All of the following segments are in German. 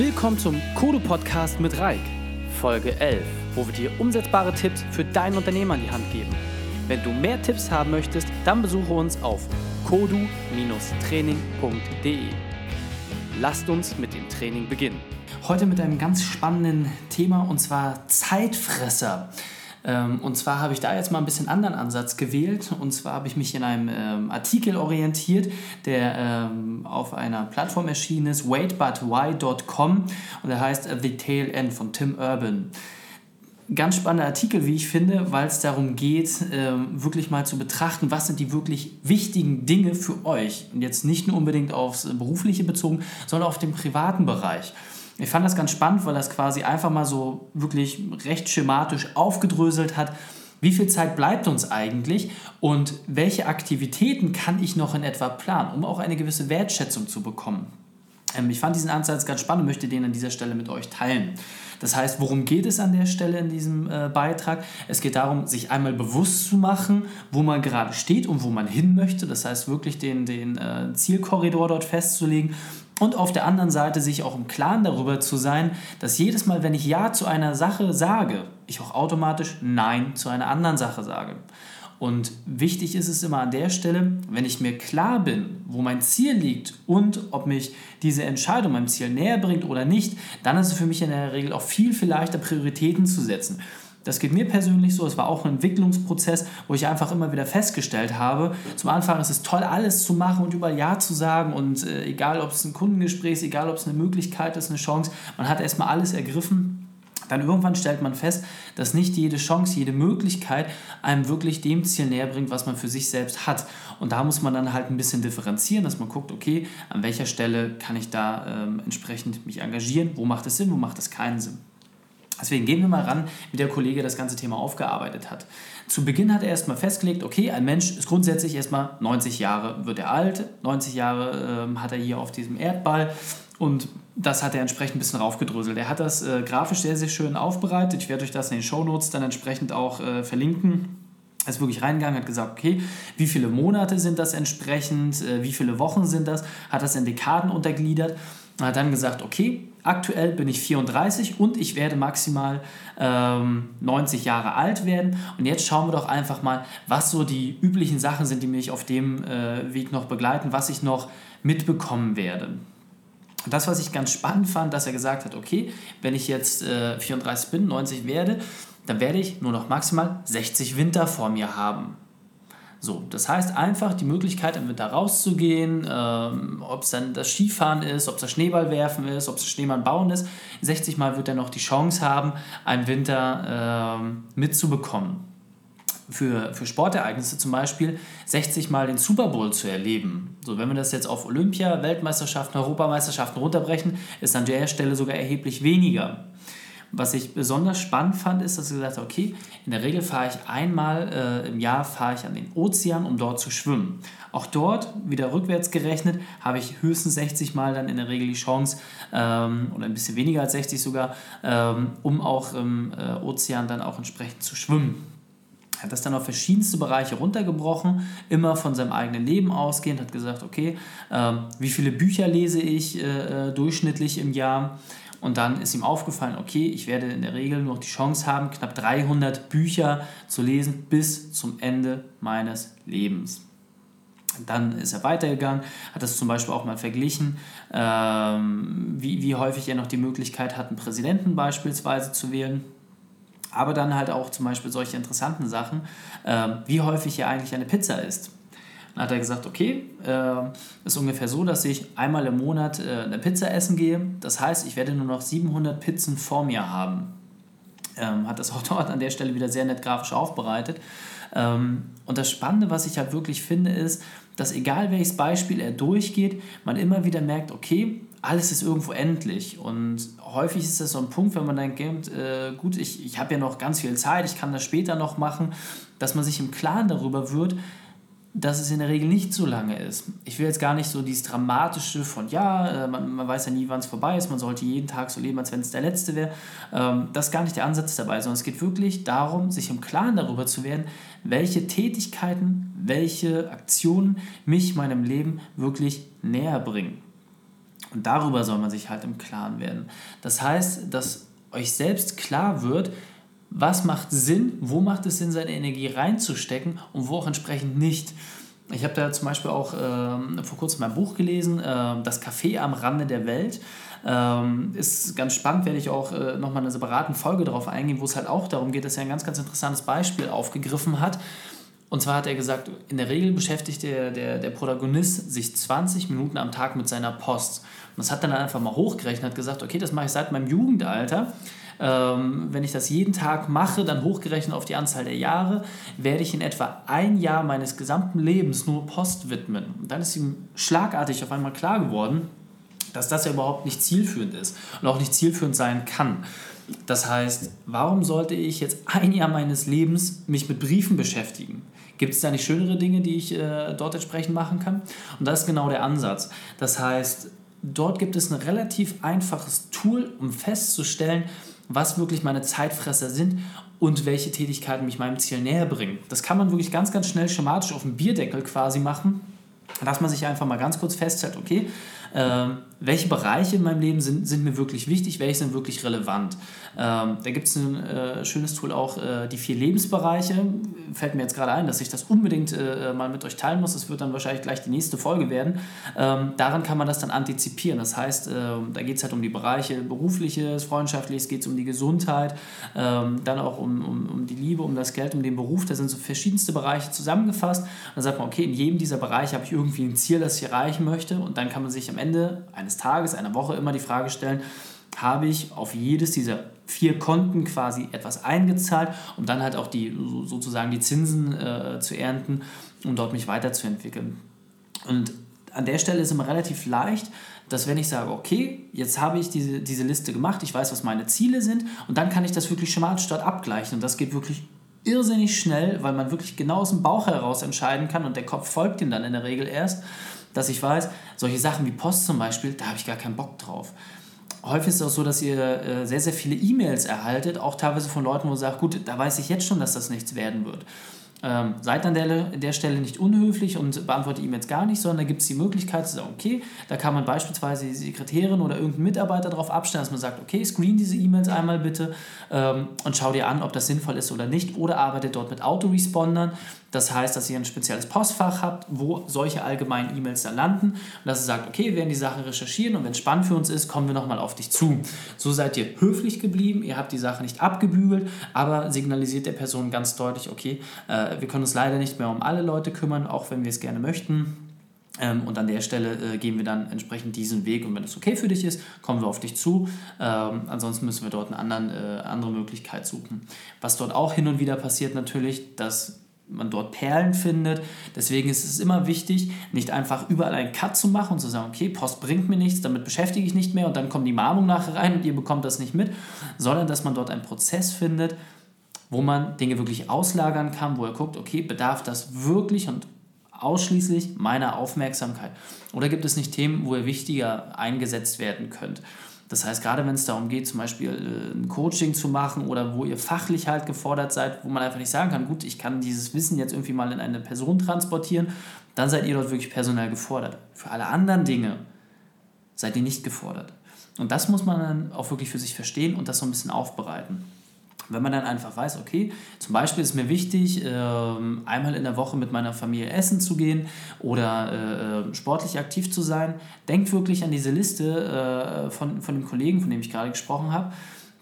Willkommen zum Kodo Podcast mit Reik, Folge 11, wo wir dir umsetzbare Tipps für dein Unternehmen an die Hand geben. Wenn du mehr Tipps haben möchtest, dann besuche uns auf kodu-training.de. Lasst uns mit dem Training beginnen. Heute mit einem ganz spannenden Thema und zwar Zeitfresser. Ähm, und zwar habe ich da jetzt mal ein bisschen anderen Ansatz gewählt. Und zwar habe ich mich in einem ähm, Artikel orientiert, der ähm, auf einer Plattform erschienen ist, waitbutwhy.com und der heißt The Tail End von Tim Urban ganz spannender Artikel, wie ich finde, weil es darum geht, wirklich mal zu betrachten, was sind die wirklich wichtigen Dinge für euch. Und jetzt nicht nur unbedingt aufs Berufliche bezogen, sondern auf den privaten Bereich. Ich fand das ganz spannend, weil das quasi einfach mal so wirklich recht schematisch aufgedröselt hat. Wie viel Zeit bleibt uns eigentlich und welche Aktivitäten kann ich noch in etwa planen, um auch eine gewisse Wertschätzung zu bekommen? Ähm, ich fand diesen Ansatz ganz spannend und möchte den an dieser Stelle mit euch teilen. Das heißt, worum geht es an der Stelle in diesem äh, Beitrag? Es geht darum, sich einmal bewusst zu machen, wo man gerade steht und wo man hin möchte. Das heißt, wirklich den, den äh, Zielkorridor dort festzulegen und auf der anderen Seite sich auch im Klaren darüber zu sein, dass jedes Mal, wenn ich Ja zu einer Sache sage, ich auch automatisch Nein zu einer anderen Sache sage. Und wichtig ist es immer an der Stelle, wenn ich mir klar bin, wo mein Ziel liegt und ob mich diese Entscheidung meinem Ziel näher bringt oder nicht, dann ist es für mich in der Regel auch viel, viel leichter, Prioritäten zu setzen. Das geht mir persönlich so. Es war auch ein Entwicklungsprozess, wo ich einfach immer wieder festgestellt habe, zum Anfang ist es toll, alles zu machen und überall Ja zu sagen. Und äh, egal, ob es ein Kundengespräch ist, egal, ob es eine Möglichkeit ist, eine Chance, man hat erstmal alles ergriffen. Dann irgendwann stellt man fest, dass nicht jede Chance, jede Möglichkeit einem wirklich dem Ziel näher bringt, was man für sich selbst hat. Und da muss man dann halt ein bisschen differenzieren, dass man guckt, okay, an welcher Stelle kann ich da ähm, entsprechend mich engagieren, wo macht es Sinn, wo macht es keinen Sinn. Deswegen gehen wir mal ran, wie der Kollege das ganze Thema aufgearbeitet hat. Zu Beginn hat er erstmal festgelegt, okay, ein Mensch ist grundsätzlich erstmal 90 Jahre, wird er alt, 90 Jahre ähm, hat er hier auf diesem Erdball und das hat er entsprechend ein bisschen raufgedröselt. Er hat das äh, grafisch sehr, sehr schön aufbereitet. Ich werde euch das in den Shownotes dann entsprechend auch äh, verlinken. Er ist wirklich reingegangen, hat gesagt, okay, wie viele Monate sind das entsprechend, äh, wie viele Wochen sind das, hat das in Dekaden untergliedert und hat dann gesagt, okay, aktuell bin ich 34 und ich werde maximal ähm, 90 Jahre alt werden. Und jetzt schauen wir doch einfach mal, was so die üblichen Sachen sind, die mich auf dem äh, Weg noch begleiten, was ich noch mitbekommen werde. das, was ich ganz spannend fand, dass er gesagt hat, okay, wenn ich jetzt äh, 34 bin, 90 werde, dann werde ich nur noch maximal 60 Winter vor mir haben. So, das heißt einfach die Möglichkeit, im Winter rauszugehen, ähm, ob es dann das Skifahren ist, ob es das Schneeballwerfen ist, ob es das Schneemann bauen ist. 60 Mal wird er noch die Chance haben, einen Winter ähm, mitzubekommen. Für, für Sportereignisse zum Beispiel 60 Mal den Super Bowl zu erleben. So, wenn wir das jetzt auf Olympia, Weltmeisterschaften, Europameisterschaften runterbrechen, ist an der Stelle sogar erheblich weniger. Was ich besonders spannend fand, ist, dass ich gesagt habe, okay, in der Regel fahre ich einmal äh, im Jahr fahre ich an den Ozean, um dort zu schwimmen. Auch dort, wieder rückwärts gerechnet, habe ich höchstens 60 Mal dann in der Regel die Chance, ähm, oder ein bisschen weniger als 60 sogar, ähm, um auch im äh, Ozean dann auch entsprechend zu schwimmen. Er hat das dann auf verschiedenste Bereiche runtergebrochen, immer von seinem eigenen Leben ausgehend, hat gesagt, okay, ähm, wie viele Bücher lese ich äh, äh durchschnittlich im Jahr? Und dann ist ihm aufgefallen, okay, ich werde in der Regel nur noch die Chance haben, knapp 300 Bücher zu lesen bis zum Ende meines Lebens. Dann ist er weitergegangen, hat das zum Beispiel auch mal verglichen, ähm, wie, wie häufig er noch die Möglichkeit hat, einen Präsidenten beispielsweise zu wählen. Aber dann halt auch zum Beispiel solche interessanten Sachen, äh, wie häufig er eigentlich eine Pizza isst. Hat er gesagt, okay, äh, ist ungefähr so, dass ich einmal im Monat äh, eine Pizza essen gehe. Das heißt, ich werde nur noch 700 Pizzen vor mir haben. Ähm, hat das auch dort an der Stelle wieder sehr nett grafisch aufbereitet. Ähm, und das Spannende, was ich halt wirklich finde, ist, dass egal welches Beispiel er durchgeht, man immer wieder merkt, okay, alles ist irgendwo endlich. Und häufig ist das so ein Punkt, wenn man dann denkt, äh, gut, ich, ich habe ja noch ganz viel Zeit, ich kann das später noch machen, dass man sich im Klaren darüber wird, dass es in der Regel nicht so lange ist. Ich will jetzt gar nicht so dieses Dramatische von, ja, äh, man, man weiß ja nie, wann es vorbei ist, man sollte jeden Tag so leben, als wenn es der letzte wäre. Ähm, das ist gar nicht der Ansatz dabei, sondern es geht wirklich darum, sich im Klaren darüber zu werden, welche Tätigkeiten, welche Aktionen mich meinem Leben wirklich näher bringen. Und darüber soll man sich halt im Klaren werden. Das heißt, dass euch selbst klar wird, was macht Sinn, wo macht es Sinn, seine Energie reinzustecken und wo auch entsprechend nicht. Ich habe da zum Beispiel auch äh, vor kurzem mein Buch gelesen, äh, Das Café am Rande der Welt. Ähm, ist ganz spannend, werde ich auch äh, nochmal eine separate Folge darauf eingehen, wo es halt auch darum geht, dass er ein ganz, ganz interessantes Beispiel aufgegriffen hat. Und zwar hat er gesagt, in der Regel beschäftigt der, der, der Protagonist sich 20 Minuten am Tag mit seiner Post. Und das hat dann einfach mal hochgerechnet, hat gesagt, okay, das mache ich seit meinem Jugendalter. Ähm, wenn ich das jeden Tag mache, dann hochgerechnet auf die Anzahl der Jahre, werde ich in etwa ein Jahr meines gesamten Lebens nur Post widmen. Und dann ist ihm schlagartig auf einmal klar geworden, dass das ja überhaupt nicht zielführend ist und auch nicht zielführend sein kann. Das heißt, warum sollte ich jetzt ein Jahr meines Lebens mich mit Briefen beschäftigen? Gibt es da nicht schönere Dinge, die ich äh, dort entsprechend machen kann? Und das ist genau der Ansatz. Das heißt, dort gibt es ein relativ einfaches Tool, um festzustellen, was wirklich meine Zeitfresser sind und welche Tätigkeiten mich meinem Ziel näher bringen. Das kann man wirklich ganz, ganz schnell schematisch auf dem Bierdeckel quasi machen, dass man sich einfach mal ganz kurz festhält, okay, ähm, welche Bereiche in meinem Leben sind, sind mir wirklich wichtig, welche sind wirklich relevant. Ähm, da gibt es ein äh, schönes Tool auch, äh, die vier Lebensbereiche. Fällt mir jetzt gerade ein, dass ich das unbedingt äh, mal mit euch teilen muss. Das wird dann wahrscheinlich gleich die nächste Folge werden. Ähm, daran kann man das dann antizipieren. Das heißt, ähm, da geht es halt um die Bereiche berufliches, freundschaftliches, geht es um die Gesundheit, ähm, dann auch um, um, um die Liebe, um das Geld, um den Beruf. Da sind so verschiedenste Bereiche zusammengefasst. dann sagt man, okay, in jedem dieser Bereiche habe ich irgendwie ein Ziel, das ich erreichen möchte. Und dann kann man sich am Ende eines Tages, einer Woche immer die Frage stellen, habe ich auf jedes dieser vier Konten quasi etwas eingezahlt, um dann halt auch die sozusagen die Zinsen äh, zu ernten, um dort mich weiterzuentwickeln. Und an der Stelle ist immer relativ leicht, dass wenn ich sage, okay, jetzt habe ich diese, diese Liste gemacht, ich weiß, was meine Ziele sind und dann kann ich das wirklich schematisch dort abgleichen und das geht wirklich irrsinnig schnell, weil man wirklich genau aus dem Bauch heraus entscheiden kann und der Kopf folgt ihm dann in der Regel erst dass ich weiß, solche Sachen wie Post zum Beispiel, da habe ich gar keinen Bock drauf. Häufig ist es auch so, dass ihr äh, sehr, sehr viele E-Mails erhaltet, auch teilweise von Leuten, wo ihr sagt, gut, da weiß ich jetzt schon, dass das nichts werden wird. Ähm, seid an der, der Stelle nicht unhöflich und beantwortet E-Mails gar nicht, sondern da gibt es die Möglichkeit zu sagen, okay, da kann man beispielsweise die Sekretärin oder irgendeinen Mitarbeiter darauf abstellen, dass man sagt, okay, screen diese E-Mails einmal bitte ähm, und schau dir an, ob das sinnvoll ist oder nicht oder arbeitet dort mit Autorespondern. Das heißt, dass ihr ein spezielles Postfach habt, wo solche allgemeinen E-Mails dann landen und dass ihr sagt, okay, wir werden die Sache recherchieren und wenn es spannend für uns ist, kommen wir nochmal auf dich zu. So seid ihr höflich geblieben, ihr habt die Sache nicht abgebügelt, aber signalisiert der Person ganz deutlich, okay, äh, wir können uns leider nicht mehr um alle Leute kümmern, auch wenn wir es gerne möchten. Ähm, und an der Stelle äh, gehen wir dann entsprechend diesen Weg. Und wenn es okay für dich ist, kommen wir auf dich zu. Ähm, ansonsten müssen wir dort eine äh, andere Möglichkeit suchen. Was dort auch hin und wieder passiert natürlich, dass man dort Perlen findet. Deswegen ist es immer wichtig, nicht einfach überall einen Cut zu machen und zu sagen, okay, Post bringt mir nichts, damit beschäftige ich nicht mehr und dann kommt die Mahnung nachher rein und ihr bekommt das nicht mit, sondern dass man dort einen Prozess findet, wo man Dinge wirklich auslagern kann, wo er guckt, okay, bedarf das wirklich und ausschließlich meiner Aufmerksamkeit? Oder gibt es nicht Themen, wo ihr wichtiger eingesetzt werden könnt? Das heißt, gerade wenn es darum geht, zum Beispiel äh, ein Coaching zu machen oder wo ihr fachlich halt gefordert seid, wo man einfach nicht sagen kann, gut, ich kann dieses Wissen jetzt irgendwie mal in eine Person transportieren, dann seid ihr dort wirklich personell gefordert. Für alle anderen Dinge seid ihr nicht gefordert. Und das muss man dann auch wirklich für sich verstehen und das so ein bisschen aufbereiten. Wenn man dann einfach weiß, okay, zum Beispiel ist mir wichtig, ähm, einmal in der Woche mit meiner Familie essen zu gehen oder äh, äh, sportlich aktiv zu sein, denkt wirklich an diese Liste äh, von, von dem Kollegen, von dem ich gerade gesprochen habe,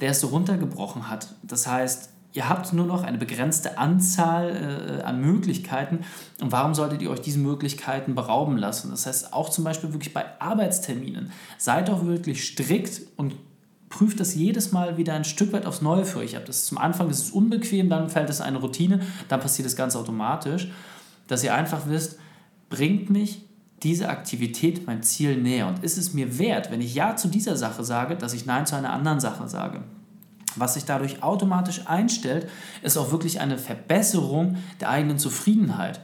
der es so runtergebrochen hat. Das heißt, ihr habt nur noch eine begrenzte Anzahl an Möglichkeiten und warum solltet ihr euch diese Möglichkeiten berauben lassen? Das heißt, auch zum Beispiel wirklich bei Arbeitsterminen, seid doch wirklich strikt und prüft das jedes Mal wieder ein Stück weit aufs Neue für euch ab. Das ist zum Anfang ist es unbequem, dann fällt es eine Routine, dann passiert es ganz automatisch, dass ihr einfach wisst, bringt mich diese Aktivität mein Ziel näher und ist es mir wert, wenn ich Ja zu dieser Sache sage, dass ich Nein zu einer anderen Sache sage. Was sich dadurch automatisch einstellt, ist auch wirklich eine Verbesserung der eigenen Zufriedenheit.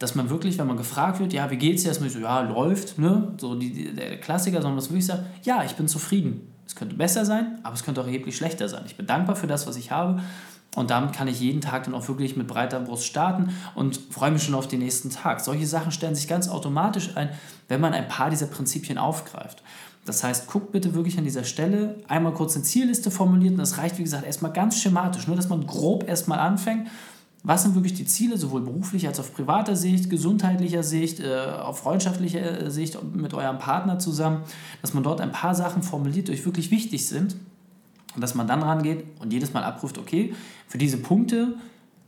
Dass man wirklich, wenn man gefragt wird, ja, wie geht's dir, erstmal so, ja, läuft, ne? So die, der Klassiker, sondern dass man wirklich sagt, ja, ich bin zufrieden. Es könnte besser sein, aber es könnte auch erheblich schlechter sein. Ich bin dankbar für das, was ich habe. Und damit kann ich jeden Tag dann auch wirklich mit breiter Brust starten und freue mich schon auf den nächsten Tag. Solche Sachen stellen sich ganz automatisch ein, wenn man ein paar dieser Prinzipien aufgreift. Das heißt, guckt bitte wirklich an dieser Stelle einmal kurz eine Zielliste formuliert und das reicht, wie gesagt, erstmal ganz schematisch, nur dass man grob erstmal anfängt. Was sind wirklich die Ziele, sowohl beruflich als auch auf privater Sicht, gesundheitlicher Sicht, äh, auf freundschaftlicher äh, Sicht mit eurem Partner zusammen, dass man dort ein paar Sachen formuliert, die euch wirklich wichtig sind und dass man dann rangeht und jedes Mal abruft, okay, für diese Punkte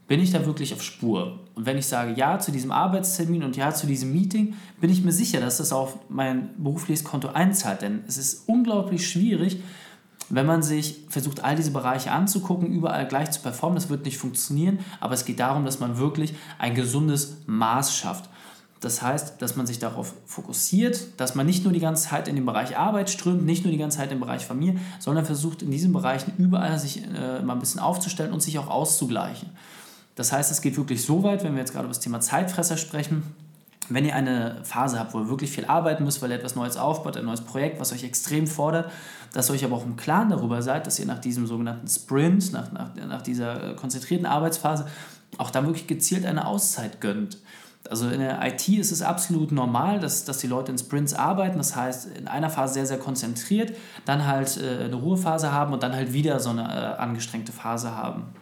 bin ich da wirklich auf Spur? Und wenn ich sage Ja zu diesem Arbeitstermin und Ja zu diesem Meeting, bin ich mir sicher, dass das auf mein berufliches Konto einzahlt. Denn es ist unglaublich schwierig, wenn man sich versucht, all diese Bereiche anzugucken, überall gleich zu performen. Das wird nicht funktionieren, aber es geht darum, dass man wirklich ein gesundes Maß schafft. Das heißt, dass man sich darauf fokussiert, dass man nicht nur die ganze Zeit in den Bereich Arbeit strömt, nicht nur die ganze Zeit im Bereich Familie, sondern versucht in diesen Bereichen überall sich äh, mal ein bisschen aufzustellen und sich auch auszugleichen. Das heißt, es geht wirklich so weit, wenn wir jetzt gerade über das Thema Zeitfresser sprechen, wenn ihr eine Phase habt, wo ihr wirklich viel arbeiten müsst, weil ihr etwas Neues aufbaut, ein neues Projekt, was euch extrem fordert, dass ihr euch aber auch im Klaren darüber seid, dass ihr nach diesem sogenannten Sprint, nach, nach, nach dieser konzentrierten Arbeitsphase, auch dann wirklich gezielt eine Auszeit gönnt. Also in der IT ist es absolut normal, dass, dass die Leute in Sprints arbeiten, das heißt in einer Phase sehr, sehr konzentriert, dann halt äh, eine Ruhephase haben und dann halt wieder so eine äh, angestrengte Phase haben.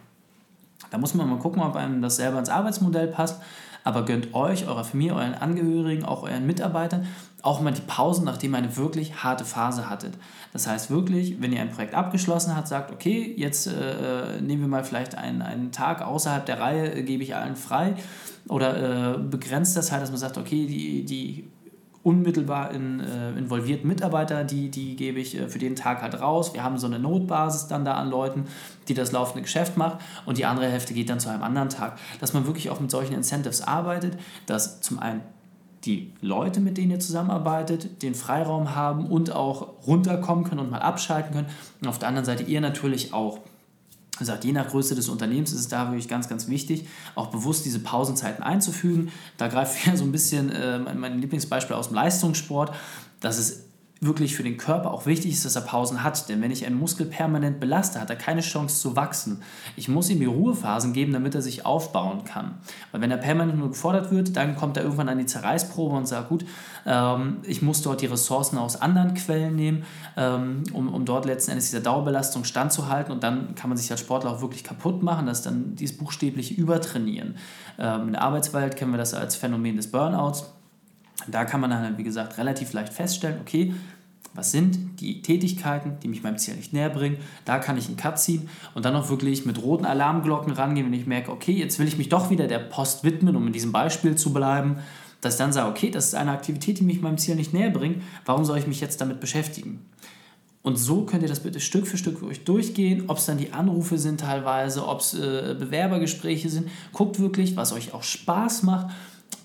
Da muss man mal gucken, ob einem das selber ins Arbeitsmodell passt. Aber gönnt euch, eurer Familie, euren Angehörigen, auch euren Mitarbeitern auch mal die Pausen, nachdem ihr eine wirklich harte Phase hattet. Das heißt wirklich, wenn ihr ein Projekt abgeschlossen habt, sagt, okay, jetzt äh, äh nehmen wir mal vielleicht einen, einen Tag außerhalb der Reihe, äh, gebe ich allen frei. Oder äh, begrenzt das halt, dass man sagt, okay, die, die unmittelbar in, äh, involvierten Mitarbeiter, die, die gebe ich äh, für den Tag halt raus. Wir haben so eine Notbasis dann da an Leuten, die das laufende Geschäft macht und die andere Hälfte geht dann zu einem anderen Tag. Dass man wirklich auch mit solchen Incentives arbeitet, dass zum einen die Leute, mit denen ihr zusammenarbeitet, den Freiraum haben und auch runterkommen können und mal abschalten können. Und auf der anderen Seite ihr natürlich auch gesagt, je nach Größe des Unternehmens ist es da wirklich ganz, ganz wichtig, auch bewusst diese Pausenzeiten einzufügen. Da greift ja so ein bisschen äh, mein Lieblingsbeispiel aus dem Leistungssport, dass es wirklich für den Körper auch wichtig ist, dass er Pausen hat. Denn wenn ich einen Muskel permanent belaste, hat er keine Chance zu wachsen. Ich muss ihm die Ruhephasen geben, damit er sich aufbauen kann. Weil wenn er permanent nur gefordert wird, dann kommt er irgendwann an die Zerreißprobe und sagt, gut, ähm, ich muss dort die Ressourcen aus anderen Quellen nehmen, ähm, um, um dort letzten Endes dieser Dauerbelastung standzuhalten. Und dann kann man sich als Sportler auch wirklich kaputt machen, dass dann dieses buchstäbliche Übertrainieren. Ähm, in der Arbeitswelt kennen wir das als Phänomen des Burnouts da kann man dann, wie gesagt, relativ leicht feststellen, okay, was sind die Tätigkeiten, die mich meinem Ziel nicht näher bringen. Da kann ich einen Cut ziehen und dann auch wirklich mit roten Alarmglocken rangehen, wenn ich merke, okay, jetzt will ich mich doch wieder der Post widmen, um in diesem Beispiel zu bleiben, dass ich dann sage, okay, das ist eine Aktivität, die mich meinem Ziel nicht näher bringt, warum soll ich mich jetzt damit beschäftigen? Und so könnt ihr das bitte Stück für Stück euch durchgehen, ob es dann die Anrufe sind teilweise, ob es äh, Bewerbergespräche sind. Guckt wirklich, was euch auch Spaß macht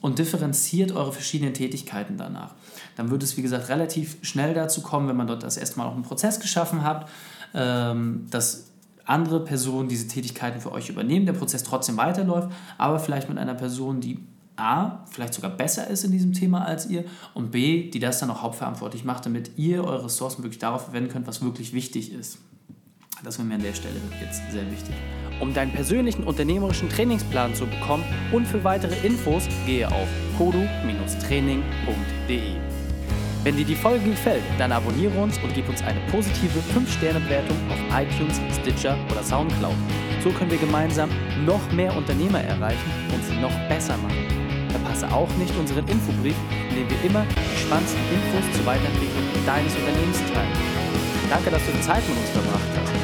und differenziert eure verschiedenen Tätigkeiten danach. Dann wird es, wie gesagt, relativ schnell dazu kommen, wenn man dort das erste Mal auch einen Prozess geschaffen hat, ähm, dass andere Personen diese Tätigkeiten für euch übernehmen, der Prozess trotzdem weiterläuft, aber vielleicht mit einer Person, die A, vielleicht sogar besser ist in diesem Thema als ihr und B, die das dann auch hauptverantwortlich macht, damit ihr eure Ressourcen wirklich darauf verwenden könnt, was wirklich wichtig ist. Das wäre mir an der Stelle jetzt sehr wichtig. Um deinen persönlichen unternehmerischen Trainingsplan zu bekommen und für weitere Infos gehe auf kodu-training.de. Wenn dir die Folge gefällt, dann abonniere uns und gib uns eine positive 5-Sterne-Bewertung auf iTunes, Stitcher oder Soundcloud. So können wir gemeinsam noch mehr Unternehmer erreichen und sie noch besser machen. Verpasse auch nicht unseren Infobrief, in dem wir immer die spannendsten Infos zur Weiterentwicklung deines Unternehmens teilen. Danke, dass du die Zeit mit uns verbracht hast.